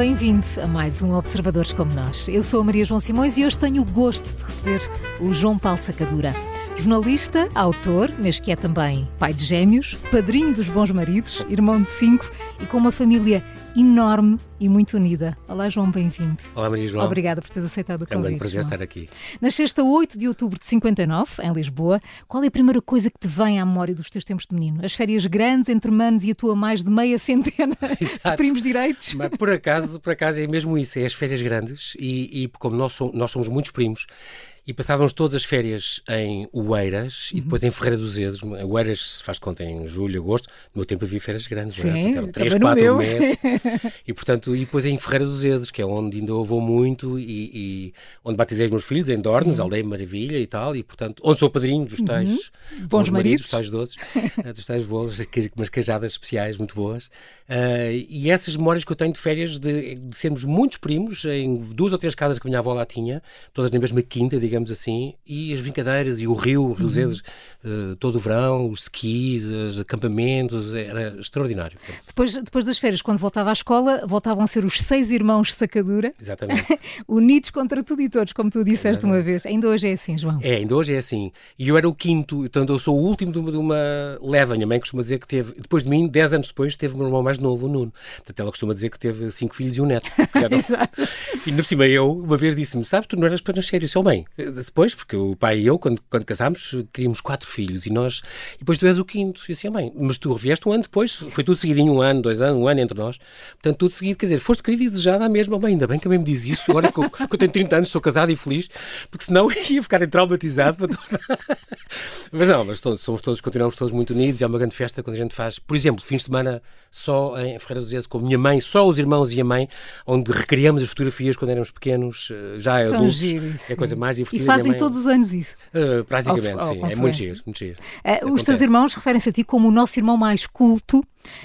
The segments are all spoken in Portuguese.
bem-vindo a mais um Observadores como Nós. Eu sou a Maria João Simões e hoje tenho o gosto de receber o João Paulo Sacadura. Jornalista, autor, mas que é também pai de gêmeos, padrinho dos bons maridos, irmão de cinco e com uma família enorme e muito unida. Olá, João, bem-vindo. Olá, Maria João. Obrigada por ter aceitado o convite. É um grande prazer João. estar aqui. Nasceste a 8 de outubro de 59, em Lisboa. Qual é a primeira coisa que te vem à memória dos teus tempos de menino? As férias grandes entre manos e a tua mais de meia centena de Exato. primos direitos? Mas por acaso, por acaso é mesmo isso, é as férias grandes e, e como nós somos, nós somos muitos primos e passávamos todas as férias em Oeiras Uhum. e depois em Ferreira dos Ezes. Oeiras se faz conta em julho, agosto. No meu tempo havia férias grandes, não Sim, era? Eram três, também no quatro meu. meses. E portanto, e depois em Ferreira dos Ezes, que é onde ainda eu vou muito e, e onde batizei os meus filhos, em Dornes, Aldeia Maravilha e tal, e portanto, onde sou padrinho dos tais Uhum. Bons maridos. dos tais doces, eh, dos tais bolos, umas cajadas especiais muito boas. Ah, e essas memórias que eu tenho de férias de, de sermos muitos primos, em duas ou três casas que a minha avó lá tinha, todas na mesma quinta, digamos assim, e as brincadeiras, e o rio, o Rio Uhum. Eh, todo o verão, os skis, os acampamentos, era extraordinário. Depois, depois das férias, quando voltava à escola, voltavam a ser os seis irmãos Sacadura, Exatamente. unidos contra tudo e todos, como tu disseste uma vez. Ainda hoje é assim, João. É, ainda hoje é assim. E eu era o quinto, portanto eu sou o último de uma, de uma leva. A minha mãe costuma dizer que teve, depois de mim, 10 anos depois, teve o meu irmão mais novo, o Nuno. Portanto ela costuma dizer que teve cinco filhos e um neto. não- Exato. E por cima eu, uma vez disse-me, sabes, tu não eras para nascer. Eu disse, oh mãe, depois, porque o pai e eu, quando, quando casámos, queríamos quatro filhos e nós, e depois tu és o quinto. E disse, oh mãe, mas tu vieste um ano depois, foi tudo seguidinho, um ano, dois anos, um ano entre nós. Portanto, tudo seguido, quer dizer, foste querida e desejada à mesma. Bem, ainda bem que a mãe me diz isso, agora que eu, que eu tenho 30 anos, sou casado e feliz, porque senão eu ia ficar traumatizado. para toda- mas não, mas todos, somos todos, continuamos todos muito unidos e é uma grande festa quando a gente faz, por exemplo, fins de semana só em Ferreira dos Ezes com a minha mãe, só os irmãos e a mãe, onde recriamos as fotografias quando éramos pequenos, eh, já adultos. giro é a coisa mais E fazem mãe- todos os anos isso. Eh, praticamente, Ao- ao sim. É conferência. muito giro, muito giro. Eh, os teus irmãos referem-se a ti como o nosso irmão mais culto,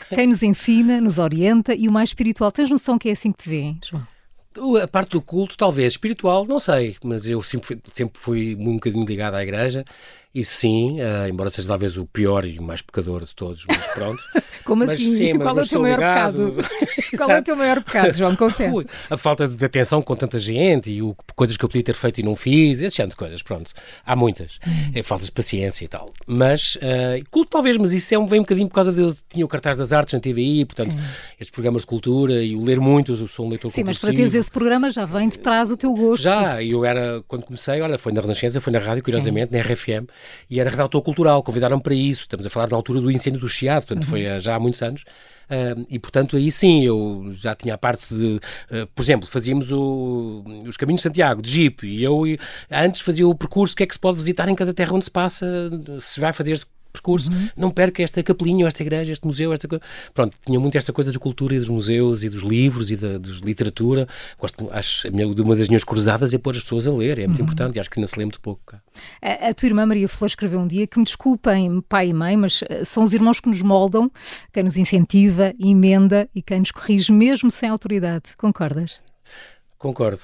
quem nos ensina, nos orienta e o mais espiritual. Tens noção que é assim que te vêem, João? A parte do culto, talvez. Espiritual, não sei. Mas eu sempre fui, sempre fui um bocadinho ligado à igreja. E sim, eh, embora seja talvez o pior e o mais pecador de todos, mas pronto. Como Mas assim? sim, Qual é o teu maior ligado. pecado? Qual é o teu maior pecado, João? Confessa. Ui, A falta de atenção com tanta gente e o, coisas que eu podia ter feito e não fiz, esse género de coisas, pronto. Há muitas. Hum. É falta de paciência e tal. Mas, eh, culto talvez, mas isso é um, vem um bocadinho por causa de eu tinha o cartaz das artes na TVI, portanto, estes programas de cultura e o ler muito, eu sou um leitor Sim, mas para teres esse programa já vem de trás o teu gosto. Já, e eu era, quando comecei, olha, foi na Renascença, foi na rádio, curiosamente, na RFM, e era redator cultural, convidaram para isso. Estamos a falar na altura do incêndio do Chiado, portanto, foi eh, já há muitos anos. Ah, e portanto, aí sim, eu já tinha a parte de. ah, por exemplo, fazíamos o- os caminhos de Santiago, de Jeep, e eu antes fazia o percurso, o que é que se pode visitar em cada terra onde se passa, se vai fazer percurso, não perca esta capelinha, esta igreja, este museu, esta coisa. Pronto, tinha muito esta coisa da cultura e dos museus e dos livros e da literatura. Gosto, acho, a minha, de uma das minhas cruzadas é pôr as pessoas a ler, é muito importante e acho que ainda se lê muito pouco. A, a tua irmã Maria Flor escreveu um dia que me desculpem, pai e mãe, mas eh, são os irmãos que nos moldam, quem nos incentiva, emenda e quem nos corrige mesmo sem autoridade. Concordas? Concordo.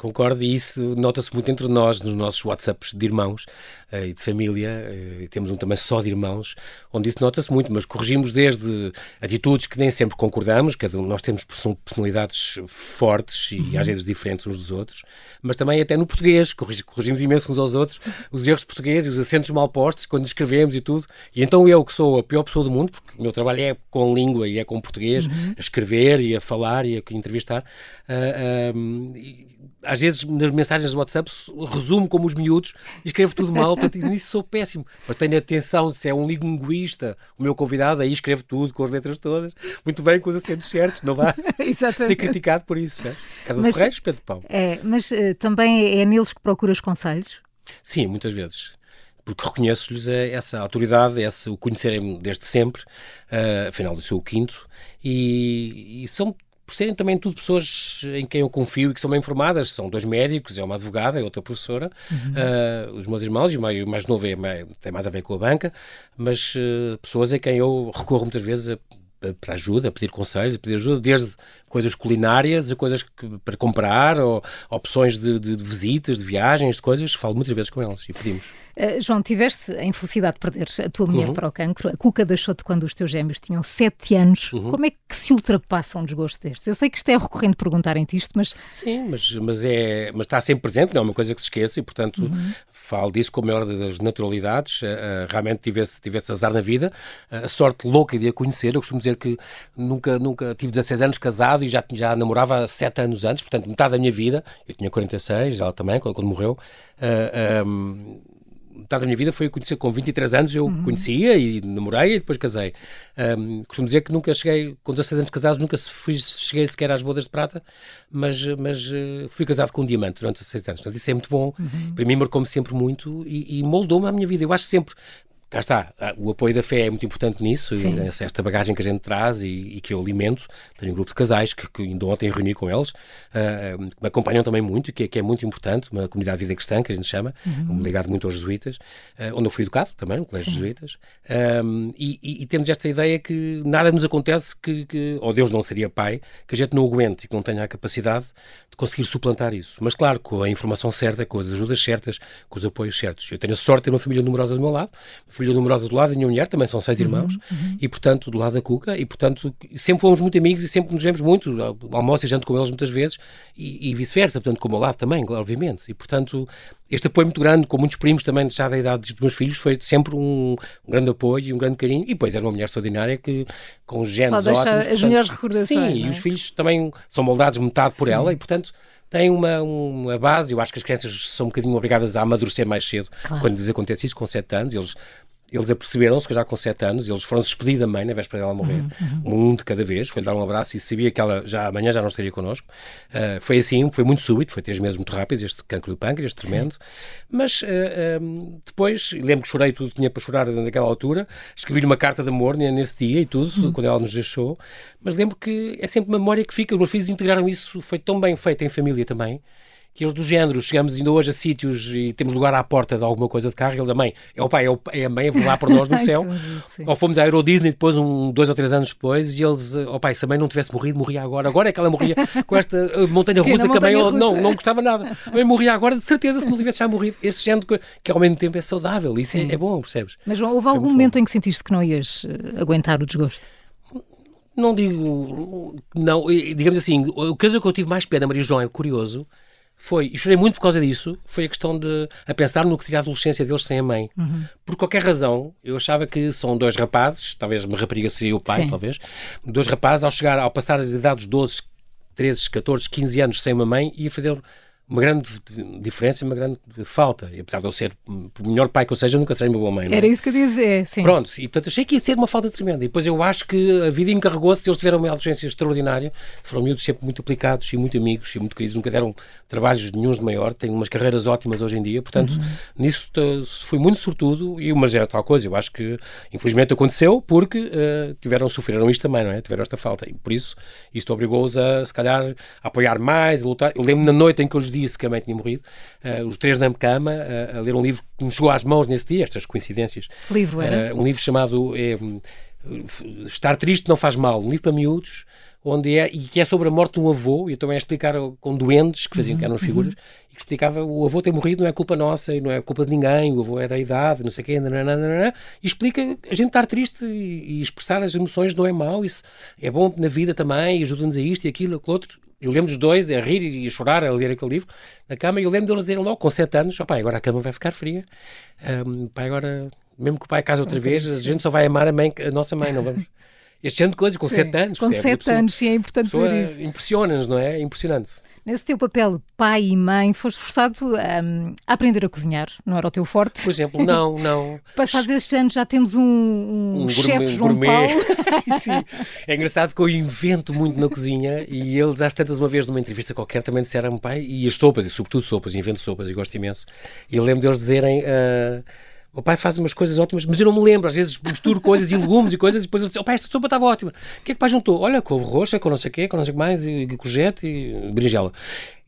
Concordo, e isso nota-se muito entre nós, nos nossos WhatsApps de irmãos e de família. eh, temos um também só de irmãos, onde isso nota-se muito, mas corrigimos desde atitudes que nem sempre concordamos, cada um, nós temos person- personalidades fortes e às vezes diferentes uns dos outros, mas também até no português, corrigi- corrigimos imenso uns aos outros os erros de português e os acentos mal postos quando escrevemos e tudo. E então eu, que sou a pior pessoa do mundo, porque o meu trabalho é com língua e é com português, a escrever e a falar e a entrevistar, ah, e às vezes nas mensagens do WhatsApp resumo como os miúdos e escrevo tudo mal, portanto nisso sou péssimo. Mas tenho atenção, se é um linguista, o meu convidado, aí escreve tudo com as letras todas, muito bem, com os acentos certos, não vai ser criticado por isso. Percebe? Casa Mas- de Ferreiros, Pedro Pão. É, mas eh, também é neles que procuras conselhos? Sim, muitas vezes. Porque reconheço-lhes eh, essa autoridade, esse, o conhecerem-me desde sempre, eh, afinal eu sou o quinto, e, e são, por serem também tudo pessoas em quem eu confio e que são bem informadas, são dois médicos, é uma advogada, é outra professora, eh, os meus irmãos, e o mais, o mais novo é, tem mais a ver com a banca, mas eh, pessoas em quem eu recorro muitas vezes a- a- para ajuda, a pedir conselhos, a pedir ajuda, desde coisas culinárias a coisas que, para comprar, ou opções de, de, de, visitas, de viagens, de coisas. Falo muitas vezes com eles e pedimos. Uh, João, tiveste a infelicidade de perder a tua mulher uhum. para o cancro. A Cuca deixou-te quando os teus gêmeos tinham 7 anos. Uhum. Como é que se ultrapassa um desgosto destes? Eu sei que isto é recorrente perguntarem-te isto, mas... Sim, mas, mas, é, mas está sempre presente, não é uma coisa que se esqueça e, portanto, uhum. falo disso com a maior das naturalidades. Uh, realmente tivesse, tivesse azar na vida. Uh, a sorte louca de a conhecer. Eu costumo dizer que nunca, nunca tive 16 anos casado e já, já namorava 7 anos antes, portanto, metade da minha vida. Eu tinha 46, ela também, quando, quando morreu. Uh, um, metade da minha vida foi conhecer com 23 anos, eu uhum. conhecia e namorei e depois casei. Um, costumo dizer que nunca cheguei, com 16 anos casados, nunca fui, cheguei sequer às bodas de prata, mas, mas uh, fui casado com um diamante durante 16 anos. Portanto, isso é muito bom. Uhum. Para mim marcou-me sempre muito e, e moldou-me a minha vida. Eu acho sempre, cá está, ah, o apoio da fé é muito importante nisso, e esta bagagem que a gente traz e, e, que eu alimento. Tenho um grupo de casais que, que ainda ontem reuni com eles, uh, que me acompanham também muito, que, que, é muito importante, uma comunidade de vida cristã, que a gente chama, uhum. ligado muito aos jesuítas, uh, onde eu fui educado também, no colégio Sim. jesuítas, um, e, e, e, temos esta ideia que nada nos acontece que, que, ou Deus não seria pai, que a gente não aguente e que não tenha a capacidade de conseguir suplantar isso. Mas claro, com a informação certa, com as ajudas certas, com os apoios certos. Eu tenho a sorte de ter uma família numerosa do meu lado, filha numerosa do lado da minha mulher, também são seis uhum, irmãos, uhum. e portanto, do lado da Cuca, e portanto, sempre fomos muito amigos e sempre nos vemos muito, almoço e janto com eles muitas vezes, e, e vice-versa, portanto, com o meu lado também, obviamente, e portanto, este apoio muito grande, com muitos primos também já da idade dos meus filhos, foi sempre um, um grande apoio e um grande carinho, e depois era uma mulher extraordinária que, com genes Só deixa ótimos, as portanto, melhores recordações. Sim, é? e os filhos também são moldados metade por sim. ela, e portanto tem uma, uma base. Eu acho que as crianças são um bocadinho obrigadas a amadurecer mais cedo claro. quando lhes acontece isso, com 7 anos. Eles eles aperceberam-se que já com 7 anos, eles foram-se despedir da mãe na véspera dela morrer, uhum, uhum. um de cada vez, foi-lhe dar um abraço e sabia que ela já amanhã já não estaria connosco. Uh, foi assim, foi muito súbito, foi três meses muito rápidos, este cancro do pâncreas, tremendo. Sim. Mas uh, um, depois, lembro que chorei tudo tinha para chorar naquela altura, escrevi-lhe uma carta de amor nesse dia e tudo, uhum. quando ela nos deixou. Mas lembro que é sempre memória que fica, os meus filhos integraram isso, foi tão bem feito em família também que eles do género, chegamos ainda hoje a sítios e temos lugar à porta de alguma coisa de carro, e eles, a mãe, é o pai, é, o, é a mãe a voar por nós no céu. ou fomos à Euro Disney depois, um, dois ou três anos depois, e eles, ó oh, pai, se a mãe não tivesse morrido, morria agora. Agora é que ela morria com esta uh, montanha russa que a mãe não, não gostava nada. A mãe morria agora, de certeza, se não tivesse já morrido. Esse género que, que ao mesmo tempo é saudável, isso é, é, bom, percebes? Mas João, houve é algum momento bom. em que sentiste que não ias uh, aguentar o desgosto? Não digo, não, digamos assim, o caso que eu tive mais pé da Maria João é curioso, foi, e chorei muito por causa disso, foi a questão de a pensar no que seria a adolescência deles sem a mãe. Uhum. Por qualquer razão, eu achava que são dois rapazes, talvez uma rapariga seria o pai, Sim. talvez, dois rapazes, ao chegar, ao passar as idades 12, 13, 14, 15 anos sem uma mãe, ia fazer uma grande diferença e uma grande falta. E apesar de eu ser o melhor pai que eu seja, nunca serei uma boa mãe. Era isso que eu dizer, sim. Pronto, e portanto achei que ia ser uma falta tremenda. E depois eu acho que a vida encarregou-se, eles tiveram uma adolescência extraordinária, foram miúdos sempre muito aplicados e muito amigos e muito queridos, nunca deram trabalhos nenhums de maior, têm umas carreiras ótimas hoje em dia, portanto, uhum. nisso fui muito sortudo e uma é tal coisa. Eu acho que infelizmente aconteceu porque uh, tiveram, sofreram isto também, não é? Tiveram esta falta. E por isso, isto obrigou-os a, se calhar, a apoiar mais, a lutar. Eu lembro na noite em que eu lhes disse que a mãe tinha morrido, uh, os três na cama, uh, a ler um livro que me chegou às mãos nesse dia, estas coincidências. Que livro era? um livro chamado Estar Triste Não Faz Mal, um livro para miúdos, onde é, e que é sobre a morte de um avô, e eu também a explicar com doentes que faziam, uhum, que eram figuras, uhum. e que explicava o avô ter morrido não é culpa nossa e não é culpa de ninguém, o avô era a idade, não sei o quê, nananana, e explica a gente estar triste e, e, expressar as emoções não é mau, isso é bom na vida também, ajuda-nos a isto e aquilo, aquilo outro, eu lembro dos dois a rir e a chorar a ler aquele livro na cama e eu lembro deles dizerem logo, com 7 anos, oh, pai, agora a cama vai ficar fria. Um, pai, agora, mesmo que o pai case outra vez, a gente só vai amar a, mãe, a nossa mãe, não vamos. Este género de coisas, com 7 anos. Com 7 anos, sim, é importante dizer isso. Impressiona-nos, não é? é impressionante. Nesse teu papel de pai e mãe, foste forçado um, a aprender a cozinhar, não era o teu forte? Por exemplo, não, não. Passados estes anos já temos um, um, um chefe João gourmet. Paulo. Sim. É engraçado que eu invento muito na cozinha e eles, às tantas, uma vez numa entrevista qualquer, também disseram pai, e as sopas, e sobretudo sopas, invento sopas e gosto imenso. E eu lembro deles dizerem. Uh, o pai faz umas coisas ótimas, mas eu não me lembro. Às vezes misturo coisas e legumes e coisas e depois eu digo, o pai, esta sopa estava ótima. O que é que o pai juntou? Olha, couve roxa, com não sei o quê, com não sei o que mais, e, e e berinjela.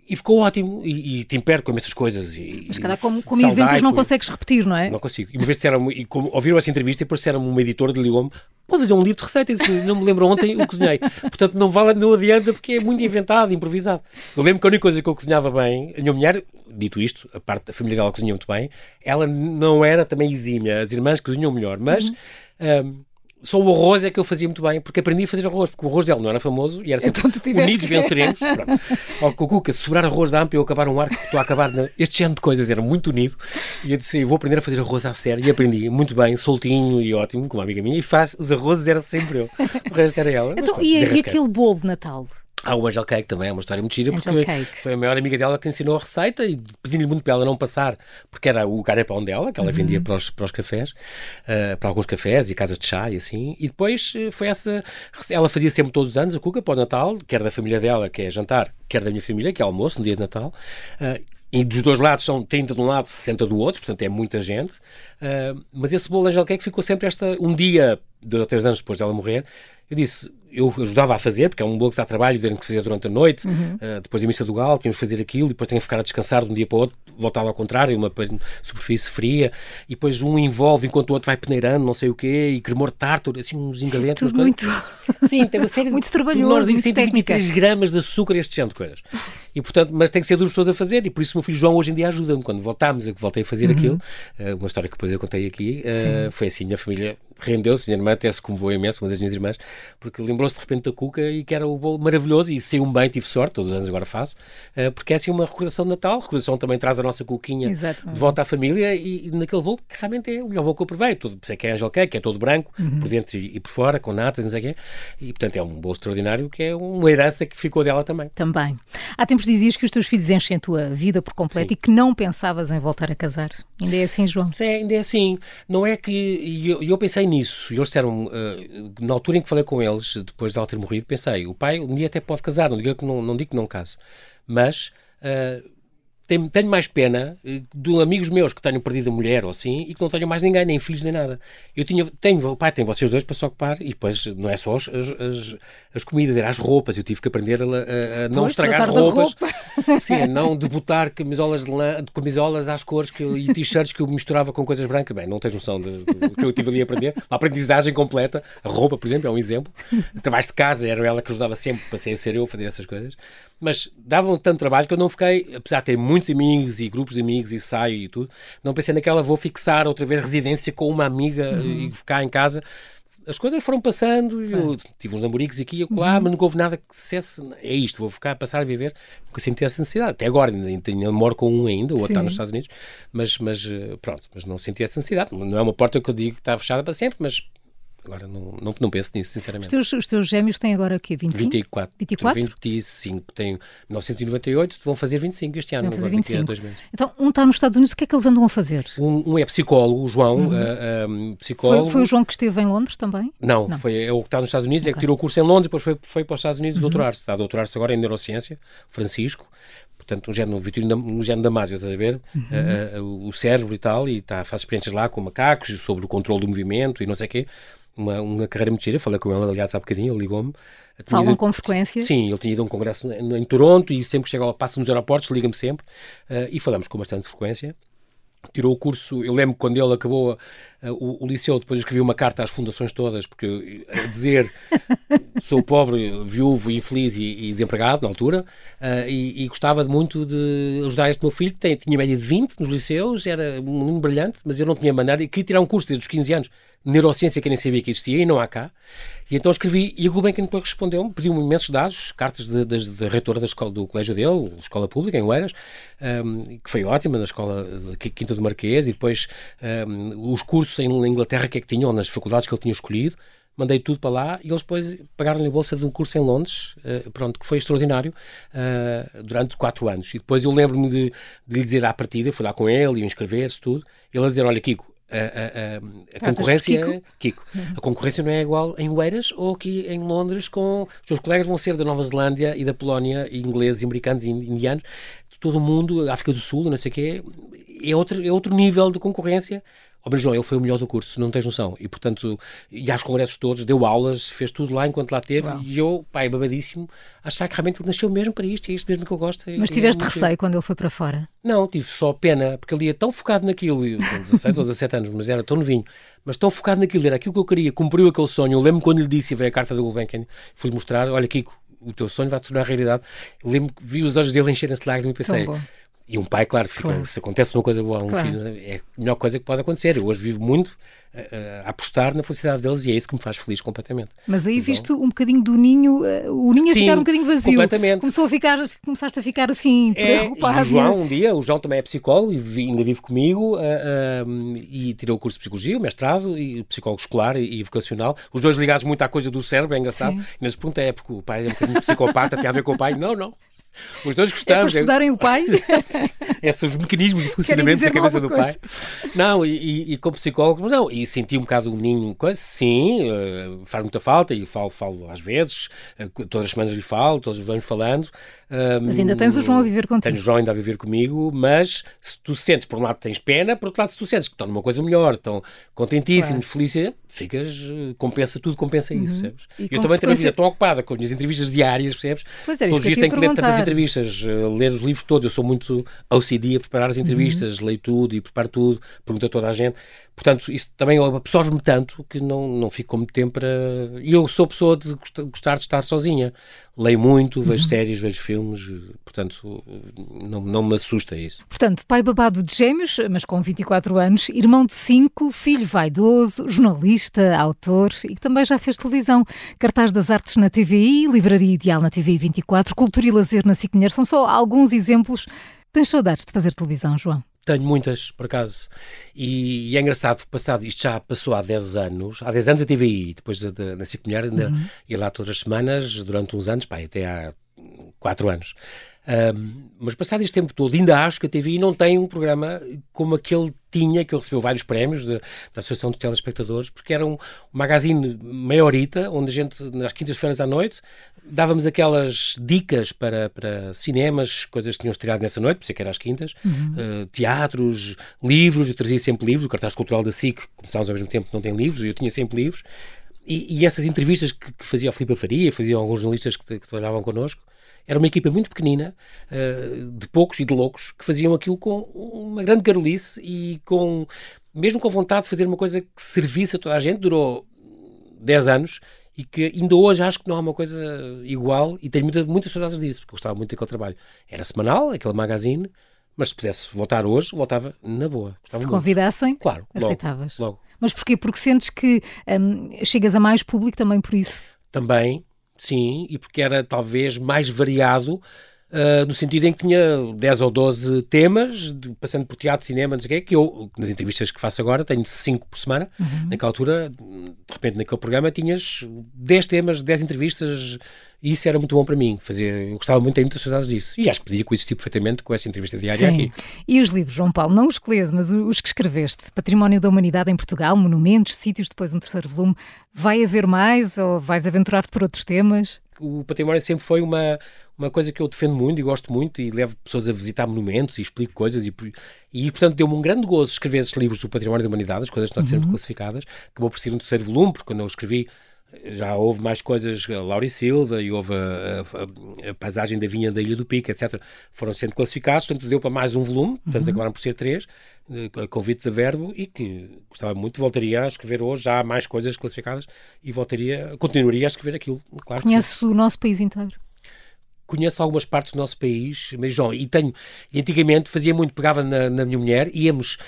E ficou ótimo, e, e tempero com essas coisas. E, Mas cada como, como inventas não consegues repetir, não é? Não consigo. E uma vez disseram e como ouviram essa entrevista e depois disseram-me uma editora de ligou-me, pode fazer um livro de receitas, não me lembro ontem o cozinhei. Portanto, não vale, não adianta porque é muito inventado, improvisado. Eu lembro que a única coisa que eu cozinhava bem, a minha mulher, dito isto, a parte da família dela cozinha muito bem, ela não era também exímia, as irmãs cozinham melhor, mas... Uhum. Um, só o arroz é que eu fazia muito bem, porque aprendi a fazer arroz, porque o arroz dela não era famoso e era sempre então, unidos que... venceremos. Ó, com o Cuca, se sobrar arroz dá para eu acabar um arco, estou a acabar. Na... Este género de coisas era muito unido e eu disse: vou aprender a fazer arroz à série e aprendi muito bem, soltinho e ótimo, com uma amiga minha, e faz os arrozes era sempre eu. O resto era ela. Então, e, e aquele bolo de Natal? Ah, o Angel Cake também é uma história muito gira, porque foi a maior amiga dela que ensinou a receita e pedindo-lhe muito para ela não passar, porque era o ganha-pão dela, que ela uhum. vendia para os, para os cafés, uh, para alguns cafés e casas de chá e assim. E depois uh, foi essa. Ela fazia sempre todos os anos a cuca para o Natal, quer da família dela, que é jantar, quer da minha família, que é almoço no dia de Natal. Uh, e dos dois lados são 30 de um lado, 60 do outro, portanto é muita gente. Uh, mas esse bolo Angel Cake ficou sempre esta. Um dia, dois ou três anos depois dela morrer, eu disse, eu ajudava a fazer, porque é um bolo que dá trabalho, tenho que fazer durante a noite, uhum. uh, depois da missa do galo, tínhamos que fazer aquilo, depois tenho que ficar a descansar de um dia para o outro, voltar ao contrário, uma superfície fria, e depois um envolve enquanto o outro vai peneirando, não sei o quê, e cremor tártaro, assim, uns ingredientes. Tudo muito... Sim, tem uma série muito de... muito 123 gramas de açúcar, este género de coisas. E, portanto, mas tem que ser duas pessoas a fazer, e por isso o meu filho João hoje em dia ajuda-me. Quando voltámos, eu voltei a fazer uhum. aquilo, uh, uma história que depois eu contei aqui, uh, foi assim, minha família rendeu-se, minha irmã até se comoveu imenso, uma das minhas irmãs, porque lembrou-se de repente da cuca e que era o bolo maravilhoso e saiu um bem, tive sorte, todos os anos agora faço, uh, porque é assim uma recordação de Natal, recordação também traz a nossa cuquinha Exatamente. de volta à família e, e, naquele bolo que realmente é o melhor bolo que eu provei, tudo, sei que é Angel Cake, que é todo branco, uhum. por dentro e, e, por fora, com natas, não sei o quê, e portanto é um bolo extraordinário que é uma herança que ficou dela também. Também. Há tempos dizias que os teus filhos enchem a tua vida por completo Sim. e que não pensavas em voltar a casar. Ainda é assim, João? Sim, ainda é assim. Não é que. E eu, eu, pensei nisso. E eles disseram, uh, na altura em que falei com eles, depois de ela ter morrido, pensei: o pai um dia até pode casar, não digo que não, não, digo que não case. Mas. Uh, tenho, tenho, mais pena eh, de amigos meus que tenham perdido a mulher ou assim e que não tenham mais ninguém, nem filhos, nem nada. Eu tinha, tenho, o pai tem vocês dois para se ocupar e depois não é só as, as, as comidas, era as roupas. Eu tive que aprender a, a, a não pois, estragar roupas. Roupa. Sim, a não debutar camisolas, de lã, camisolas às cores que eu, e t-shirts que eu misturava com coisas brancas. Bem, não tens noção do que eu tive ali a aprender. A aprendizagem completa. A roupa, por exemplo, é um exemplo. Trabalhos de casa, era ela que ajudava sempre, passei a ser eu a fazer essas coisas mas davam tanto trabalho que eu não fiquei, apesar de ter muitos amigos e grupos de amigos e saio e tudo, não pensei naquela vou fixar outra vez residência com uma amiga uhum. e ficar em casa. As coisas foram passando, eu tive uns namoricos aqui e lá, uhum. mas nunca houve nada que dissesse é isto, vou ficar a passar a viver, nunca senti essa necessidade. Até agora, ainda, ainda moro com um ainda, o outro está nos Estados Unidos, mas, mas eh, pronto, mas não senti essa necessidade. Não é uma porta que eu digo que está fechada para sempre, mas Agora não, não, não penso nisso, sinceramente. Os teus, os teus gêmeos têm agora o quê? 25? 24. 24? 25. Tenho 1998, vão fazer 25 este ano. Vão fazer 25. Então, um está nos Estados Unidos, o que é que eles andam a fazer? Um, um é psicólogo, o João, uhum. uh, uh, psicólogo. Foi, foi, o João que esteve em Londres também? Não, não. foi é o que está nos Estados Unidos, okay. é que tirou o curso em Londres, depois foi, foi para os Estados Unidos uhum. doutorar-se. Está a doutorar-se agora em Neurociência, Francisco portanto, um género, um género Damásio, estás a ver? Uhum. Uh, uh, o cérebro e tal, e tá, faz experiências lá com macacos sobre o controle do movimento e não sei o quê uma, uma carreira muito gira. Falei com ele, aliás, há bocadinho, ele ligou-me. Falam ido, com frequência? Sim, ele tinha ido a um congresso em, em Toronto e sempre que chega, passa nos aeroportos, liga-me sempre uh, e falamos com bastante frequência tirou o curso. Eu lembro quando ele acabou uh, o, o, liceu, depois escrevi uma carta às fundações todas, porque a dizer sou pobre, viúvo, infeliz e, e desempregado na altura, uh, e, e, gostava muito de ajudar este meu filho, que tem, tinha média de 20 nos liceus, era um menino brilhante, mas eu não tinha maneira, e queria tirar um curso desde os 15 anos, neurociência que nem sabia que existia, e não há cá. E então escrevi, e a Gulbenkian depois respondeu-me, pediu-me imensos dados, cartas da reitora da escola, do colégio dele, escola pública, em Oeiras, um, que foi ótima, na escola Quinta do Marquês, e depois um, os cursos em Inglaterra que é que tinham, nas faculdades que ele tinha escolhido, mandei tudo para lá e eles depois pagaram-lhe a bolsa de um curso em Londres, uh, pronto, que foi extraordinário, uh, durante quatro anos. E depois eu lembro-me de, de lhe dizer à partida, fui lá com ele, e inscrever-se, tudo, ele a dizer, olha Kiko, a, a, a, concorrência Kiko? Kiko. a concorrência não é igual em Oeiras ou aqui em Londres com os seus colegas vão ser da Nova Zelândia e da Polónia, e ingleses, e americanos e indianos todo o mundo, África do Sul, não sei o quê, é outro, é outro nível de concorrência. Oh, João, ele foi o melhor do curso, não tens noção. E, portanto, ia aos congressos todos, deu aulas, fez tudo lá enquanto lá teve. Uau. E eu, pai, babadíssimo, achar que realmente ele nasceu mesmo para isto, é isto mesmo que ele gosta. Mas tiveste é receio quando ele foi para fora? Não, tive só pena, porque ele ia tão focado naquilo, com 16 ou 17 anos, mas era tão novinho, mas tão focado naquilo, era aquilo que eu queria, cumpriu aquele sonho. Eu lembro quando lhe disse, e veio a carta do Gulbenkian, fui-lhe mostrar, olha, Kiko, o teu sonho vai se tornar realidade. Eu lembro que vi os olhos dele encherem-se de lágrimas e pensei, e um pai, claro, fica, claro. se acontece uma coisa boa a um claro. filho, é a melhor coisa que pode acontecer. Eu hoje vivo muito uh, a apostar na felicidade deles e é isso que me faz feliz completamente. Mas aí, então, visto um bocadinho do ninho, uh, o ninho a sim, ficar um bocadinho vazio. Completamente. Começou a ficar, começaste a ficar assim, é, preocupado. o João, um dia, o João também é psicólogo e ainda vive comigo uh, e tirou o curso de psicologia, o mestrado, e psicólogo escolar e, e vocacional. Os dois ligados muito à coisa do cérebro, é engraçado. Sim. Mas pergunta é porque o pai é um bocadinho psicopata, tem a ver com o pai. Não, não. Os dois gostamos. É por estudarem o pai? Esses os mecanismos de funcionamento da cabeça do pai. Não, e, e, como psicólogo, não, e senti um bocado o ninho, coisa, sim, uh, faz muita falta, e falo, falo às vezes, uh, todas as semanas lhe falo, todos vamos falando. Mas ainda tens o João a viver contigo. Tenho o João ainda a viver comigo, mas se tu sentes, por um lado tens pena, por outro lado se tu sentes que estão numa coisa melhor, estão contentíssimos, claro. felizes, ficas, eh, compensa, tudo compensa isso, uhum. percebes? E eu também tenho a vida tão ocupada com as minhas entrevistas diárias, percebes? Pois é, Todos os dias tenho que ler tantas entrevistas, uh, ler os livros todos, eu sou muito OCD a preparar as uhum. entrevistas, uhum. leio tudo e preparo tudo, pergunto a toda a gente. Portanto, isso também absorve-me tanto que não, não fico com muito tempo para. E eu sou pessoa de gostar de estar sozinha. Leio muito, vejo uhum. séries, vejo filmes, portanto, não, não me assusta isso. Portanto, pai babado de gêmeos, mas com 24 anos, irmão de 5, filho vaidoso, jornalista, autor e que também já fez televisão. Cartaz das artes na TVI, livraria ideal na TVI 24, cultura e lazer na Siquinher. São só alguns exemplos. Tens saudades de fazer televisão, João? Tenho muitas, por acaso. E, e, é engraçado, passado, isto já passou há 10 anos. Há 10 anos a TVI, depois de, de, na Cico Mulher, ainda uhum. ia lá todas as semanas, durante uns anos, pá, até há 4 anos. Um, mas passado este tempo todo, ainda acho que a TVI não tem um programa como aquele tinha, que ele recebeu vários prémios de, da Associação de Telespectadores, porque era um, um magazine maiorita, onde a gente, nas quintas-feiras à noite, dávamos aquelas dicas para, para cinemas, coisas que tínhamos tirado nessa noite, por isso é que era às quintas, uhum. uh, teatros, livros, eu trazia sempre livros, o cartaz cultural da SIC, começámos ao mesmo tempo não tem livros, e eu tinha sempre livros, e, e essas entrevistas que, que fazia o Filipe Faria, faziam alguns jornalistas que, que trabalhavam connosco, era uma equipa muito pequenina, uh, de poucos e de loucos, que faziam aquilo com uma grande carolice e com, mesmo com vontade de fazer uma coisa que servisse a toda a gente. Durou 10 anos e que ainda hoje acho que não há uma coisa igual e tenho muita, muitas saudades disso, porque gostava muito daquele trabalho. Era semanal, aquele magazine, mas se pudesse voltar hoje, voltava na boa. Gostava se muito. convidassem, claro, aceitavas. Logo, logo. Mas porquê? Porque sentes que hum, chegas a mais público também por isso? Também, sim, e porque era talvez mais variado, uh, no sentido em que tinha 10 ou 12 temas, de, passando por teatro, cinema, não sei o quê, que eu, nas entrevistas que faço agora, tenho 5 por semana. Uhum. Naquela altura, de repente, naquele programa, tinhas 10 temas, 10 entrevistas, e isso era muito bom para mim. Fazer, eu gostava muito, tenho muitas saudades disso. E acho que podia coexistir perfeitamente com essa entrevista diária Sim. aqui. E os livros, João Paulo, não os que lês, mas os que escreveste. Património da Humanidade em Portugal, monumentos, sítios, depois um terceiro volume. Vai haver mais ou vais aventurar-te por outros temas? O património sempre foi uma, uma coisa que eu defendo muito e gosto muito e levo pessoas a visitar monumentos e explico coisas e, e portanto deu-me um grande gozo escrever esses livros do património da humanidade, as coisas que nós temos uhum. classificadas, acabou por ser um terceiro volume, porque quando eu escrevi já houve mais coisas, Laura e Silva, e houve a, a, a, paisagem da vinha da Ilha do Pico, etc. Foram sendo classificados, portanto deu para mais um volume, portanto uhum. acabaram por ser três, a convite da Verbo, e que gostava muito, voltaria a escrever hoje, já há mais coisas classificadas, e voltaria, continuaria a escrever aquilo. Claro Conhece o nosso país inteiro? Conheço algumas partes do nosso país, mas João, e tenho, e antigamente fazia muito, pegava na, na minha mulher, íamos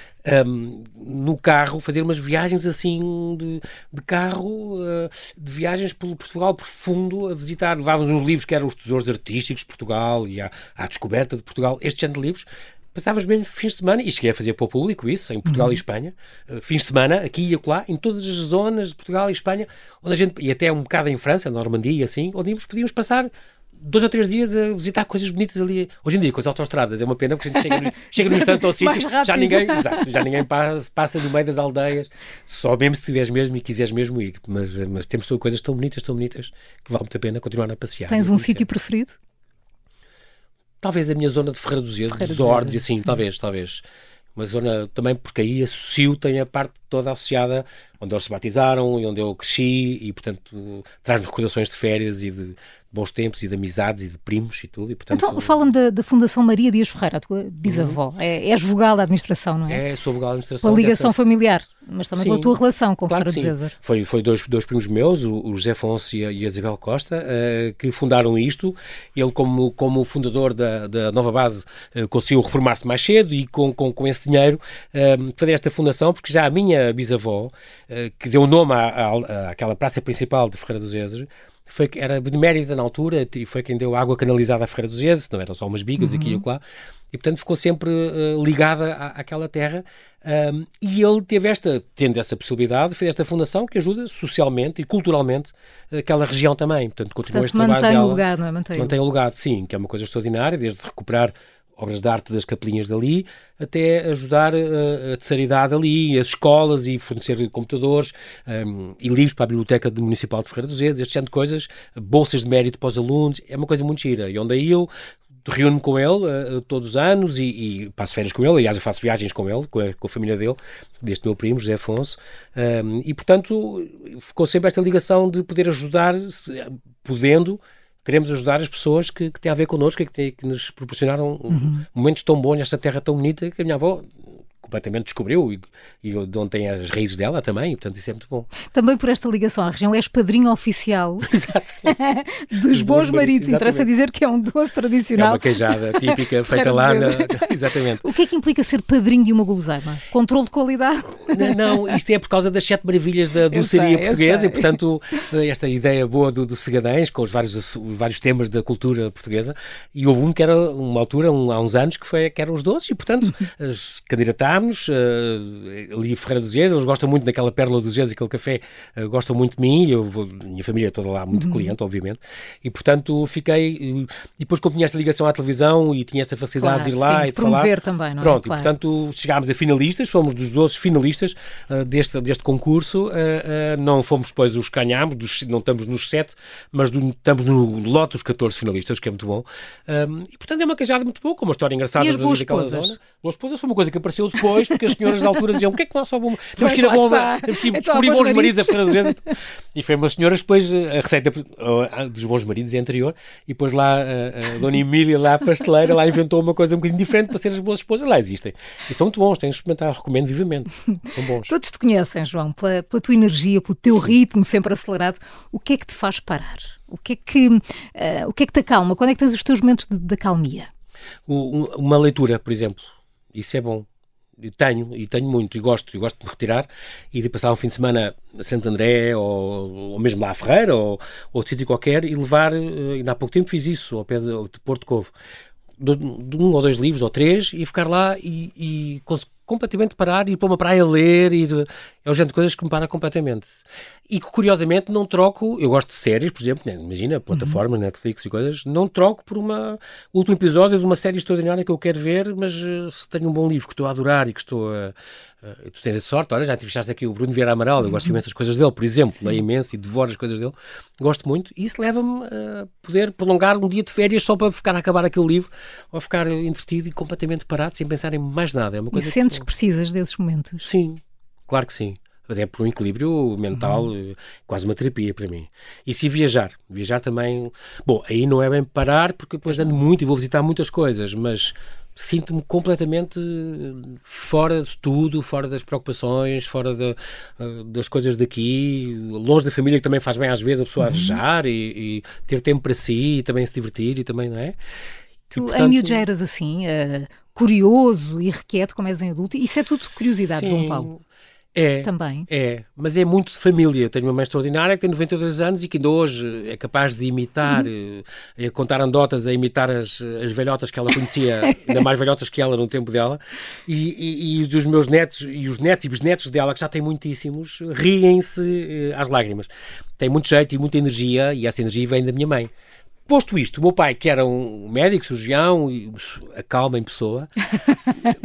um, no carro fazer umas viagens assim de, de carro, uh, de viagens pelo Portugal profundo, a visitar, levávamos uns livros que eram os tesouros artísticos de Portugal e a, a descoberta de Portugal, este género de livros, passavas mesmo fins de semana, e cheguei a fazer para o público isso, em Portugal uhum. e Espanha, uh, fins de semana, aqui e acolá, em todas as zonas de Portugal e Espanha, onde a gente, e até um bocado em França, Normandia e assim, onde podíamos passar dois ou três dias a visitar coisas bonitas ali. Hoje em dia, com as autostradas, é uma pena porque a gente chega no, chega no instante ao sítio, já ninguém, exato, já ninguém passa, passa, no meio das aldeias, só mesmo se tiveres mesmo e quiseres mesmo ir. Mas, mas temos coisas tão bonitas, tão bonitas, que vale muito a pena continuar a passear. Tens um sítio preferido? talvez a minha zona de Ferreira dos Iesos, de Ordes, assim, sim. talvez, talvez. Uma zona também, porque aí associo, tem a parte toda associada onde eles se batizaram e onde eu cresci e, portanto, traz-me recordações de férias e de, bons tempos e de amizades e de primos e tudo. E, portanto, então, fala-me da, da, Fundação Maria Dias Ferreira, a tua bisavó. Uhum. É, és vogal da administração, não é? É, sou vogal da administração. Pela ligação dessa... familiar, mas também sim, pela tua relação com claro Ferreira do César. Foi, foi dois, dois primos meus, o, o José Afonso e a, e a Isabel Costa, uh, que fundaram isto. Ele, como, como fundador da, da nova base, uh, conseguiu reformar-se mais cedo e com, com, com esse dinheiro uh, fazer esta fundação, porque já a minha bisavó, que deu o nome à, à, àquela praça principal de Ferreira do César, foi, era benemérita na altura e foi quem deu água canalizada à Ferreira dos Ieses, não eram só umas bigas uhum. aqui e lá, e portanto ficou sempre uh, ligada à, àquela terra. Um, e ele teve esta, tendo essa possibilidade, fez esta fundação que ajuda socialmente e culturalmente aquela região também. Portanto, continua portanto, este trabalho mantém dela. o legado, não é? Mantém, mantém o legado, sim, que é uma coisa extraordinária, desde recuperar obras de arte das capelinhas dali, até ajudar a, a terceiridade ali, as escolas e fornecer computadores um, e livros para a Biblioteca Municipal de Ferreira dos Edes, este tipo de coisas, bolsas de mérito para os alunos, é uma coisa muito gira. E onde aí eu reúno-me com ele uh, todos os anos e, e, passo férias com ele, aliás eu faço viagens com ele, com a, com a família dele, deste meu primo, José Afonso, um, e portanto ficou sempre esta ligação de poder ajudar, podendo, queremos ajudar as pessoas que, que têm a ver connosco e que, que nos proporcionaram uhum. momentos tão bons nesta terra tão bonita que a minha avó completamente descobriu e, e de onde tem as raízes dela também, e, portanto isso é muito bom. Também por esta ligação à região, és padrinho oficial dos bons, bons maridos. Interessa dizer que é um doce tradicional. É uma queijada típica feita lá. Na... exatamente. O que é que implica ser padrinho de uma guloseima? Controle de qualidade? Não, isto é por causa das sete maravilhas da doçaria portuguesa e, portanto, esta ideia boa do, do Segadães, com os vários, os vários temas da cultura portuguesa, e houve um que era uma altura, um, há uns anos, que, foi, que eram os doces, e, portanto, as candidatadas uh, ali Ferreira dos Ieses, eles gostam muito daquela Pérola dos Ieses, aquele café, uh, gostam muito de mim, eu vou, minha família é toda lá, muito uhum. cliente, obviamente, e portanto fiquei, e depois como tinha esta ligação à televisão e tinha esta facilidade claro, de ir lá sim, e de promover falar, também, não é? Pronto, claro. e portanto chegámos a finalistas, fomos dos 12 finalistas uh, deste, deste concurso, não fomos depois os que ganhámos, dos, não estamos nos 7, mas do, estamos no lote dos 14 finalistas, que é muito bom, e portanto é uma queijada muito boa, com uma história engraçada e as boas daquela zona. Boas esposas foi uma coisa que apareceu depois depois, porque as senhoras da altura diziam: o que é que nós só vamos. Temos que ir a bomba, temos que ir então, descobrir bons maridos a francesa. E foi umas senhoras, depois a receita dos bons maridos é anterior, e depois lá a, a Dona Emília, lá a pasteleira, lá inventou uma coisa um bocadinho diferente para ser as boas esposas. Lá existem. E são muito bons, tens de experimentar, recomendo vivamente. São bons. Todos te conhecem, João, pela, pela tua energia, pelo teu ritmo sempre acelerado. O que é que te faz parar? O que é que, uh, o que, é que te acalma? Quando é que tens os teus momentos de, de acalmia? uma leitura, por exemplo. Isso é bom. E tenho, e tenho muito, e gosto, e gosto de me retirar e de passar um fim de semana a Santo André ou, ou mesmo lá a Ferreira ou, ou outro sítio qualquer e levar, eh, ainda há pouco tempo fiz isso ao pé de, de Porto Covo, de, de, um ou dois livros ou três e ficar lá e, e completamente parar, ir para uma praia ler, ir, é o género de coisas que me para completamente. E que, curiosamente, não troco, eu gosto de séries, por exemplo, né, imagina, plataforma, uhum. Netflix e coisas, não troco por uma último episódio de uma série extraordinária que eu quero ver, mas uh, se tenho um bom livro que estou a adorar e que estou a... Uh, tu tens a sorte, olha, já tiveste aqui o Bruno Vieira Amaral, eu gosto imenso das coisas dele, por exemplo, leio imenso e devoro as coisas dele, gosto muito, e isso leva-me a poder prolongar um dia de férias só para ficar a acabar aquele livro, ou ficar entretido e completamente parado, sem pensar em mais nada. É uma coisa e sentes que, que precisas desses momentos? Sim, claro que sim até por um equilíbrio mental, uhum. Eh, quase uma terapia para mim. E se viajar, viajar também, bom, aí não é bem parar, porque depois ando muito e vou visitar muitas coisas, mas sinto-me completamente fora de tudo, fora das preocupações, fora de, eh, das coisas daqui, longe da família, que também faz bem às vezes a pessoa uhum. arejar e, e, ter tempo para si e também se divertir e também, não é? Tu, e, portanto, em eras assim, uh, curioso, irrequieto, como és em adulto, isso é tudo curiosidade, sim, João Paulo. É. Também. É, mas é muito de família. Eu tenho uma mãe extraordinária que tem 92 anos e que ainda hoje é capaz de imitar, uhum. a contar andotas, a imitar as, as velhotas que ela conhecia, ainda mais velhotas que ela no tempo dela. E, e, e os meus netos e os netos e bisnetos dela, que já têm muitíssimos, riem-se às lágrimas. Tem muito jeito e muita energia, e essa energia vem da minha mãe. Posto isto, o meu pai, que era um médico, cirurgião, a calma em pessoa,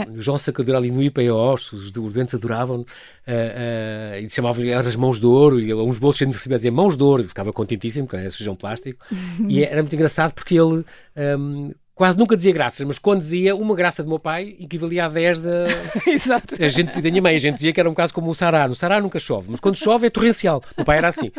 o João Sacadura ali no IPO, os, os doentes adoravam, uh, uh, e chamavam-lhe as mãos de ouro, e uns bolsos cheios de receber dizer mãos de ouro, ficava contentíssimo, porque era cirurgião plástico, e era muito engraçado porque ele. Um, quase nunca dizia graças, mas quando dizia uma graça do meu pai, equivalia a 10 da. Exato. A gente, da minha mãe, a gente dizia que era um caso como o Sará. No Sará nunca chove, mas quando chove é torrencial. O pai era assim.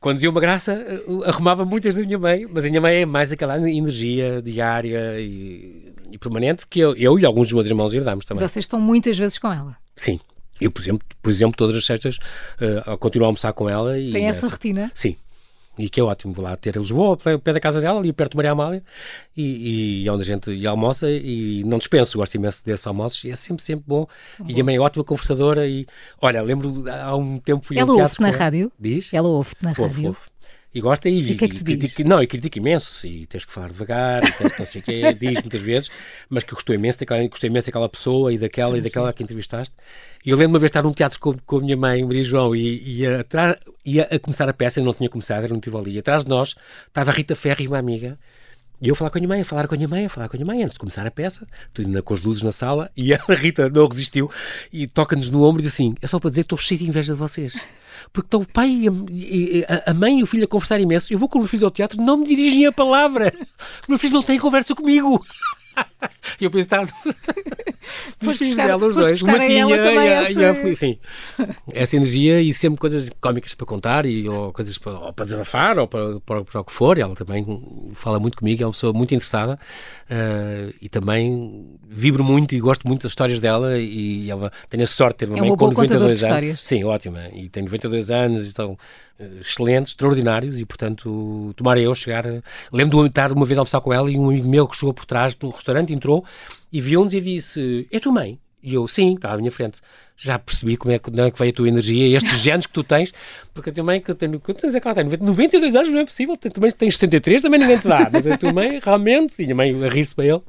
Quando dizia uma graça, eh, arrumava muitas da minha mãe, mas a minha mãe é mais aquela energia diária e, e permanente que eu, eu, e alguns dos meus irmãos herdamos também. Vocês estão muitas vezes com ela? Sim. Eu, por exemplo, por exemplo todas as sextas uh, continuo a almoçar com ela. E Tem essa, essa rotina? Sim e que é ótimo. Vou lá ter a Lisboa, ao pé da casa dela, ali perto de Maria Amália, e, e é onde a gente almoça e não dispenso, gosto imenso desses almoços, e é sempre, sempre bom. bom. E a mãe é ótima conversadora e, olha, lembro há um tempo fui Ela ouve-te na rádio? Diz? Ela ouve-te na ouve, rádio? Ouve. E gosta e, e, que é que e critica, não, e critica imenso, e tens que falar devagar, e tens não sei o quê, diz muitas vezes, mas que gostou imenso daquela, gostou imenso daquela pessoa e daquela e daquela que entrevistaste. E eu lembro uma vez estar num teatro com, com a minha mãe, Maria João, e ia, ia a começar a peça, não tinha começado, era um Tivoli, e atrás de nós estava a Rita Ferri, uma amiga, e eu falar com a minha mãe, falar com a minha mãe, falar com a minha mãe, antes de começar a peça, tudo ainda com as luzes na sala, e a Rita não resistiu e toca-nos no ombro e diz assim: é só para dizer que estou cheio de inveja de vocês. Porque estão o pai, e a, a, mãe e o filho a conversar imenso. Eu vou com os filhos ao teatro, não me dirigem a palavra. Os meus filhos não têm conversa comigo. E eu pensava nos filhos dela, os dois, uma tinha e a, e a, sim. Essa energia e sempre coisas cómicas para contar e, ou coisas para, ou para desabafar ou para, para, para, o que for. Ela também fala muito comigo, é uma pessoa muito interessada uh, e também vibro muito e gosto muito das histórias dela e ela tenho a sorte de ter uma é mãe com 92 anos. Sim, ótima. E tem 92 anos, então excelentes, extraordinários e, portanto, tomara eu chegar. Lembro-me de estar uma vez a almoçar com ela e um amigo meu que chegou por trás do restaurante entrou e viu-nos e disse: É tua mãe? E eu, sim, está à minha frente. Já percebi como é que, não é que veio a tua energia, estes genes que tu tens, porque a tua mãe, que tem, quantos é que ela tem? 92 anos não é possível, também tens 73, também ninguém te dá, mas a tua mãe, realmente, e a mãe a rir-se para ele,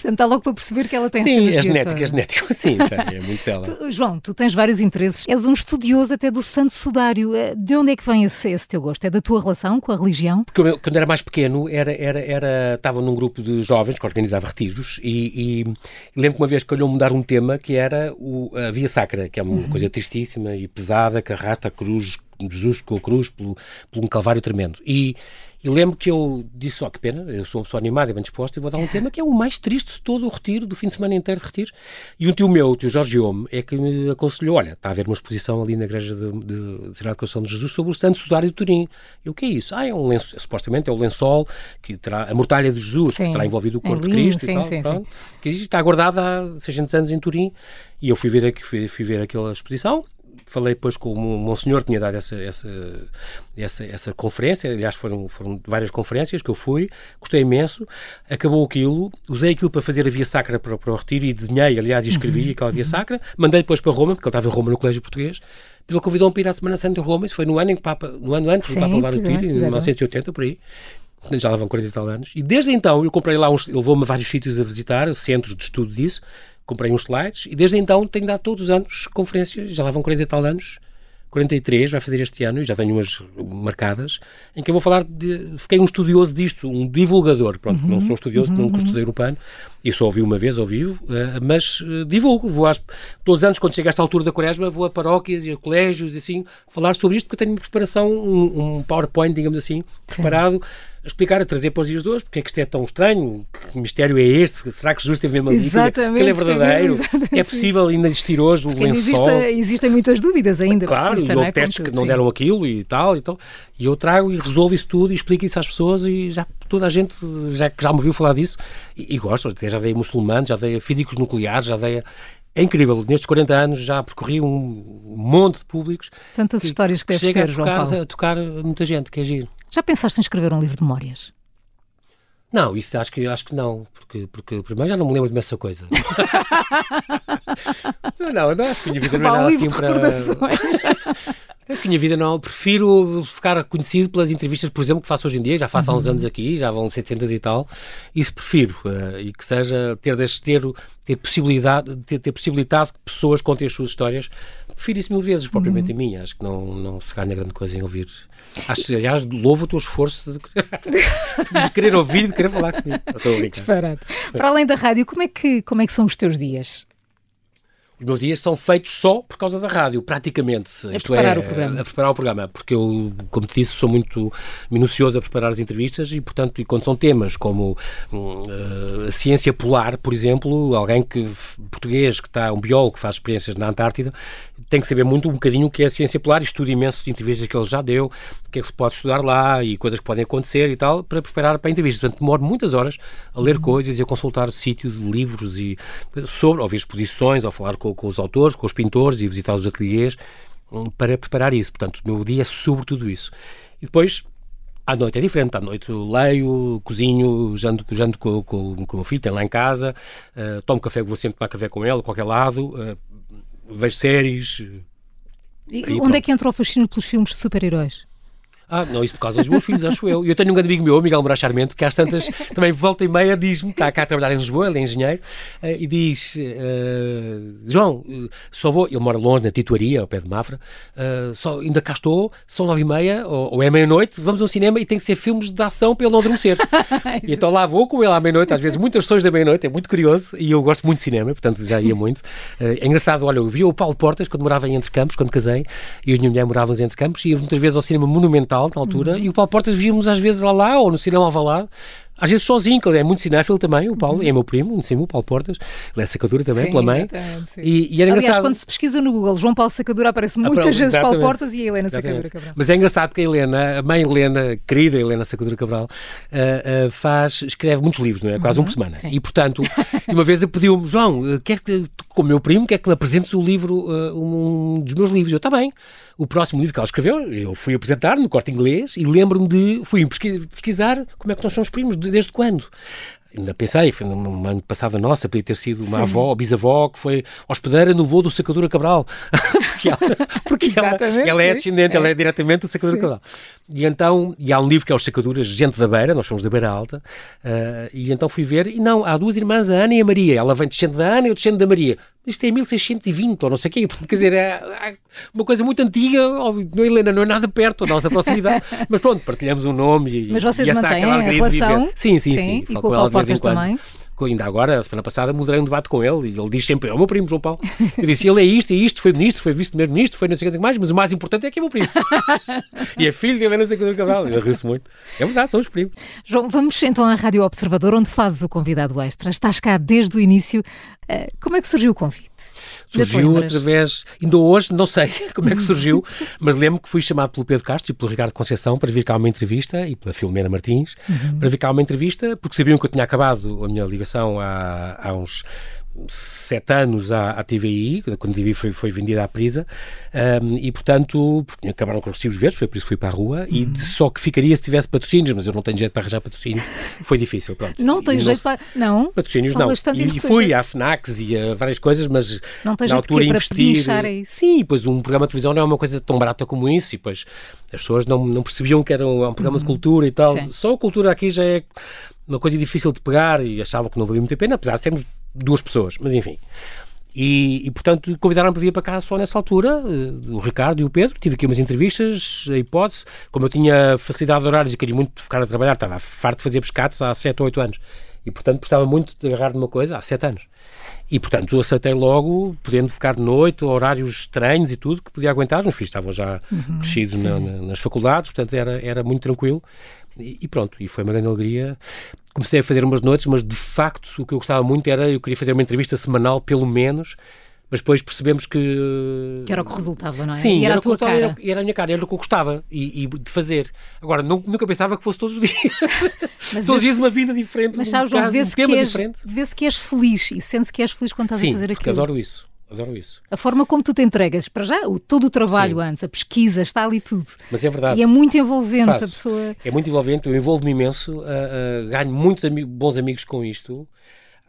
Portanto, está logo para perceber que ela tem Sim, é genética, é genética, sim, é muito dela. Tu, João, tu tens vários interesses, és um estudioso até do Santo Sudário. Eh, de onde é que vem esse, esse teu gosto? É da tua relação com a religião? Porque eu, quando era mais pequeno, era, era, era, estava num grupo de jovens que organizava retiros e, e lembro que uma vez calhou-me dar um tema que era o, a Via Sacra, que é uma uhum. coisa tristíssima e pesada, que arrasta a cruz, Jesus com a cruz, pelo, pelo um calvário tremendo. E e lembro que eu disse, ó, oh, que pena, eu sou uma pessoa animada e bem disposta e vou dar um tema que é o mais triste de todo o retiro, do fim de semana inteiro de retiro. E um tio meu, o tio Jorge Homme, é que me aconselhou, olha, está a haver uma exposição ali na igreja de, de, de Coração de Jesus sobre o Santo Sudário de Turim. E o que é isso? Ah, é um lençol, supostamente é o lençol que terá a mortalha de Jesus, sim. que terá envolvido o corpo é de Cristo sim, e tal, sim, pronto, que está guardada há 600 anos em Turim. E eu fui ver, fui, fui ver aquela exposição falei depois com o Monsenhor, tinha dado essa, essa, essa, essa conferência, aliás foram, foram várias conferências que eu fui, gostei imenso, acabou aquilo, usei aquilo para fazer a via sacra para, para o retiro e desenhei, aliás, e escrevi uhum. aquela via sacra, mandei depois para Roma, porque ele estava em Roma no Colégio Português, ele convidou-me para ir à Semana Santa de Roma, isso foi no ano em que Papa, no ano antes do Papa levar o tiro, em 1980, por aí, já lá vão 40 e tal anos, e desde então eu comprei lá uns, ele levou-me a vários sítios a visitar, centros de estudo disso, comprei uns slides e desde então tenho dado todos os anos conferências, já lá vão 40 e tal anos, 43, vai fazer este ano, e já tenho umas marcadas, em que eu vou falar de. Fiquei um estudioso disto, um divulgador. Pronto, uhum, não sou estudioso, uhum, não uhum. estudei urbano, e só ouvi uma vez ao vivo, uh, mas uh, divulgo. Vou às, todos os anos, quando chega a esta altura da quaresma, vou a paróquias e a colégios e assim, falar sobre isto, porque eu tenho preparação, um, um PowerPoint, digamos assim, preparado. Sim a explicar, a trazer para os dias de hoje, porque é que isto é tão estranho, que mistério é este, será que Jesus teve mesmo ali? Exatamente. Ele é verdadeiro? É possível ainda existir hoje o lençol? Existe, existem muitas dúvidas ainda. Claro, e houve é? testes que não deram aquilo e tal, e tal. E eu trago e resolvo isso tudo e explico isso às pessoas e já toda a gente já, já me ouviu falar disso e, e gosto, até já dei a muçulmanos, já dei a físicos nucleares, já dei a, é incrível, nestes 40 anos já percorri um monte de públicos. Tantas que, histórias que, que chega ter, a tocar, a tocar muita gente, que é giro. Já pensaste em escrever um livro de memórias? Não, isso acho que, acho que não, porque, porque primeiro já não me lembro de dessa coisa. não, não, acho que a minha vida não é nada assim para. Acho que a minha vida não. Prefiro ficar conhecido pelas entrevistas, por exemplo, que faço hoje em dia, já faço há uns uhum. anos aqui, já vão 700 e tal. Isso prefiro. Uh, e que seja ter, ter, ter possibilidade, ter, ter possibilidade que pessoas contem as suas histórias. Prefiro isso mil vezes, propriamente uhum. em mim. Acho que não, não se ganha grande coisa em ouvir Acho, aliás, louvo o teu esforço de, de querer ouvir, de querer falar comigo. Disparado. Para além da rádio, como é, que, como é que são os teus dias? os meus dias são feitos só por causa da rádio, praticamente. A preparar é, o programa. A preparar o programa, porque eu, como te disse, sou muito minucioso a preparar as entrevistas e, portanto, e quando são temas como uh, a ciência polar, por exemplo, alguém que português que está, um biólogo que faz experiências na Antártida, tem que saber muito um bocadinho o que é a ciência polar e estudo imenso de entrevistas que ele já deu, o que é que se pode estudar lá e coisas que podem acontecer e tal, para preparar para a entrevista. Portanto, demoro muitas horas a ler coisas e a consultar sítios, livros e sobre, ouvir exposições, ou falar com, com os autores, com os pintores e visitar os ateliês hum, para preparar isso. Portanto, o meu dia é sobre tudo isso. E depois, à noite é diferente. À noite leio, cozinho, janto, janto com, com, com o meu filho, tem lá em casa, uh, tomo café, vou sempre tomar café com ele, a qualquer lado, uh, vejo séries. E, onde pronto. é que entra o fascínio pelos filmes de super-heróis? Ah, não, isso por causa dos meus filhos, acho eu. E eu tenho um grande amigo meu, Miguel Moraes Charmento, que às tantas, também volta e meia, diz-me, está cá a trabalhar em Lisboa, ele é engenheiro, uh, e diz: uh, João, só vou. Ele mora longe, na Tituaria, ao pé de Mafra, uh, só, ainda cá estou, são nove e meia, ou, ou é meia-noite, vamos ao cinema e tem que ser filmes de ação para ele não adormecer. e então lá vou com ele à meia-noite, às vezes muitas sessões da meia-noite, é muito curioso, e eu gosto muito de cinema, portanto já ia muito. é engraçado, olha, eu vi o Paulo Portas quando morava em Entre Campos, quando casei, e e a minha mulher morávamos em Entre Campos, e muitas vezes ao cinema monumental na altura, uhum. e o Paulo Portas víamos às vezes lá, lá ou no cinema Alvalade, às vezes sozinho, que ele é muito cinéfilo também, o Paulo, uhum. é meu primo, em cima, o Paulo Portas, ele é sacadura também, sim, pela mãe. E, e era Aliás, engraçado. quando se pesquisa no Google, João Paulo Sacadura aparece ah, muitas vezes Paulo Portas e a Helena exatamente. Sacadura Cabral. Mas é engraçado porque a Helena, a mãe Helena, querida Helena Sacadura Cabral, uh, uh, faz, escreve muitos livros, não é? Quase uhum. um por semana. Sim. E portanto, uma vez pediu-me, João, uh, quer que, como meu primo, quer que me apresentes o livro, um dos meus livros? Eu, está bem o próximo livro que ela escreveu, eu fui apresentar no corte inglês e lembro-me de. fui pesquisar como é que nós somos primos, desde quando. Ainda pensei, foi numa ano passada nossa, podia ter sido uma Sim. avó ou bisavó que foi hospedeira no voo do Sacadura Cabral. porque ela, porque ela, ela é descendente, é. ela é diretamente do Sacadura. Cabral. E então, e há um livro que é Os Sacaduras, Gente da Beira, nós somos da Beira Alta, uh, e então fui ver, e não, há duas irmãs, a Ana e a Maria. Ela vem descendo da Ana e eu descendo da Maria. Isto é 1620 ou não sei o quê. Quer dizer, é, é uma coisa muito antiga. Não, Helena, não é nada perto da nossa proximidade. mas pronto, partilhamos um nome e, mas vocês e mantêm a relação? Sim, sim, sim. sim. Falo com ela de vez em quando. Também? Ainda agora, a semana passada, moderei um debate com ele e ele diz sempre: é o meu primo, João Paulo. Eu disse: ele é isto, e isto, foi ministro, foi vice-primeiro-ministro, foi não sei o que mais, mas o mais importante é que é o meu primo. e é filho de Helena Secador Cabral. Eu ri muito. É verdade, são os primos. João, vamos então à Rádio Observador, onde fazes o convidado extra. Estás cá desde o início. Eh, como é que surgiu o convite? Surgiu através, ainda hoje, não sei como é que surgiu, mas lembro que fui chamado pelo Pedro Castro e pelo Ricardo Conceição para vir cá uma entrevista e pela Filomena Martins uhum. para vir cá uma entrevista, porque sabiam que eu tinha acabado a minha ligação há, há uns sete anos à, à TVI, quando a TVI foi, foi vendida à Prisa, um, e portanto, porque acabaram com os recibos verdes, foi por isso que fui para a rua, uhum. e só que ficaria se tivesse patrocínios, mas eu não tenho jeito para arranjar patrocínios, foi difícil, pronto. Não tem jeito para... Não? Patrocínios não. E, e fui à FNACs e a várias coisas, mas não na altura investir... Para isso. Sim, pois um programa de televisão não é uma coisa tão barata como isso, e depois as pessoas não, não percebiam que era um, um programa uhum. de cultura e tal. Sim. Só a cultura aqui já é uma coisa difícil de pegar e achavam que não valia muito a pena, apesar de sermos duas pessoas, mas enfim. E, e, portanto, convidaram-me para vir para cá só nessa altura, uh, o Ricardo e o Pedro. Tive aqui umas entrevistas, a hipótese. Como eu tinha facilidade de horários e queria muito ficar a trabalhar, estava farto de fazer pescados há 7 ou 8 anos. E, portanto, precisava muito de agarrar numa coisa há 7 anos. E, portanto, aceitei logo, podendo ficar de noite, horários estranhos e tudo, que podia aguentar. Os filhos estavam já uhum, crescidos na, na, nas faculdades, portanto, era, era muito tranquilo. E, e, pronto, e foi uma grande alegria. Comecei a fazer umas noites, mas de facto o que eu gostava muito era, eu queria fazer uma entrevista semanal, pelo menos, mas depois percebemos que... Que era o que resultava, não é? Sim, e era, era a tua cara. Era, era, a minha cara, era o que eu gostava e, e de fazer. Agora, não, nunca pensava que fosse todos os dias. Todos os dias uma vida diferente, mas sabes, um, caso, vê-se um que, és, vê que és feliz e sente-se que és feliz quando estás Sim, a fazer aquilo. Sim, adoro isso. Adoro isso. A forma como tu te entregas, para já, o, todo o trabalho Sim. antes, a pesquisa, está ali tudo. Mas é verdade. E é muito envolvente Faço. a pessoa. É muito envolvente, eu envolvo-me imenso, uh, uh, ganho muitos bons amigos com isto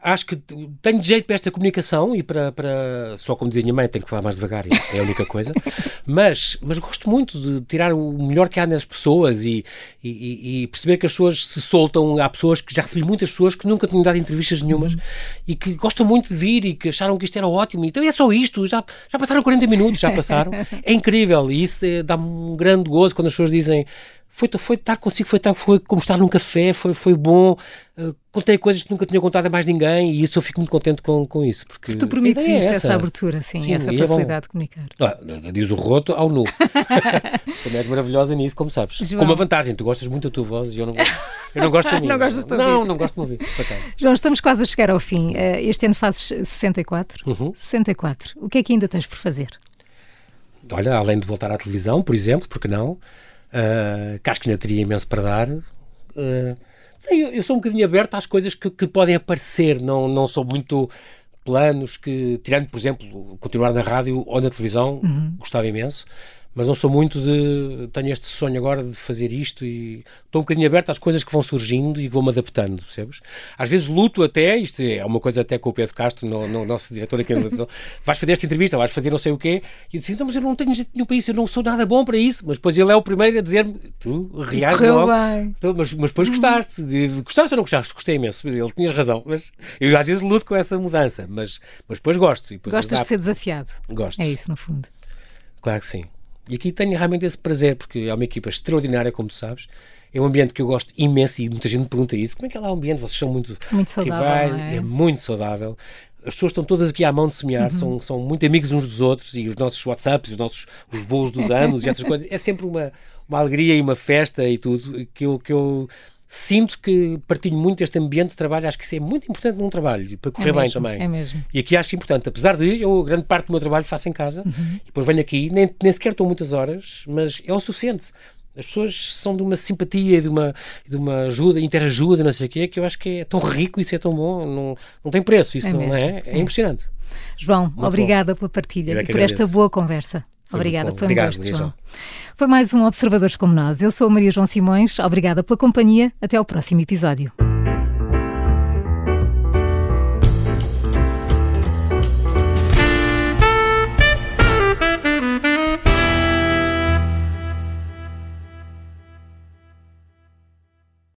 acho que tenho jeito para esta comunicação e para, para só como dizia a minha mãe, tenho que falar mais devagar, é a única coisa, mas, mas gosto muito de tirar o melhor que há nas pessoas e, e, e, perceber que as pessoas se soltam, há pessoas que já recebi muitas pessoas que nunca tinham dado entrevistas nenhumas uhum. e que gostam muito de vir e que acharam que isto era ótimo, então é só isto, já, já passaram 40 minutos, já passaram, é incrível e isso é, dá-me um grande gozo quando as pessoas dizem foi, foi estar consigo, foi, estar, foi como estar num café, foi, foi bom. Uh, contei coisas que nunca tinha contado a mais ninguém e isso eu fico muito contente com, com isso. Porque, tu permites é isso, essa. essa. abertura, sim, sim essa é facilidade é de comunicar. Ah, diz o roto ao nu. Também és maravilhosa nisso, como sabes. João. Com uma vantagem, tu gostas muito da tua voz e eu não gosto, eu não gosto de mim. não gostas de ouvir. Não, não gosto de ouvir. João, estamos quase a chegar ao fim. Uh, este ano fazes 64. Uhum. 64. O que é que ainda tens por fazer? Olha, além de voltar à televisão, por exemplo, porque não? Uh, que acho que ainda teria imenso para dar. Uh, eu, eu, sou um bocadinho aberto às coisas que, que, podem aparecer, não, não sou muito planos que, tirando, por exemplo, continuar na rádio ou na televisão, uhum. gostava imenso mas não sou muito de. Tenho este sonho agora de fazer isto e estou um bocadinho aberto às coisas que vão surgindo e vou-me adaptando, percebes? Às vezes luto até, isto é uma coisa até com o Pedro Castro, no, no nosso diretor aqui, vais fazer esta entrevista, vais fazer não sei o quê, e eu disse, não, mas eu não tenho jeito nenhum para isso, eu não sou nada bom para isso, mas depois ele é o primeiro a dizer-me, tu reages logo, então, mas, mas depois gostaste, gostaste ou não gostaste? Gostei imenso, ele tinhas razão, mas eu às vezes luto com essa mudança, mas, mas depois gosto. Depois Gostas de ser desafiado? Gosto. É isso, no fundo. Claro que sim. E aqui tenho realmente esse prazer, porque é uma equipa extraordinária, como tu sabes. É um ambiente que eu gosto imenso e muita gente me pergunta isso. Como é que é lá o ambiente? Vocês são muito... Muito saudável, é? é? muito saudável. As pessoas estão todas aqui à mão de semear, uhum. são, são muito amigos uns dos outros e os nossos WhatsApps, os nossos os bolos dos anos e essas coisas. É sempre uma, uma alegria e uma festa e tudo que eu, que eu sinto que partilho muito este ambiente de trabalho, acho que isso é muito importante num trabalho, para correr é bem mesmo, também. É mesmo. E aqui acho importante, apesar de eu, grande parte do meu trabalho faço em casa, uhum. e depois venho aqui, nem, nem sequer estou muitas horas, mas é o suficiente. As pessoas são de uma simpatia, de uma, de uma ajuda, interajuda, não sei o quê, que eu acho que é tão rico, isso é tão bom, não, não tem preço, isso é não é? É, é impressionante. João, Muito obrigada bom. pela partilha é e por esta boa conversa. Foi Obrigada, foi um Obrigado, gosto, João. Foi mais um Observadores como nós. Eu sou a Maria João Simões. Obrigada pela companhia. Até ao próximo episódio.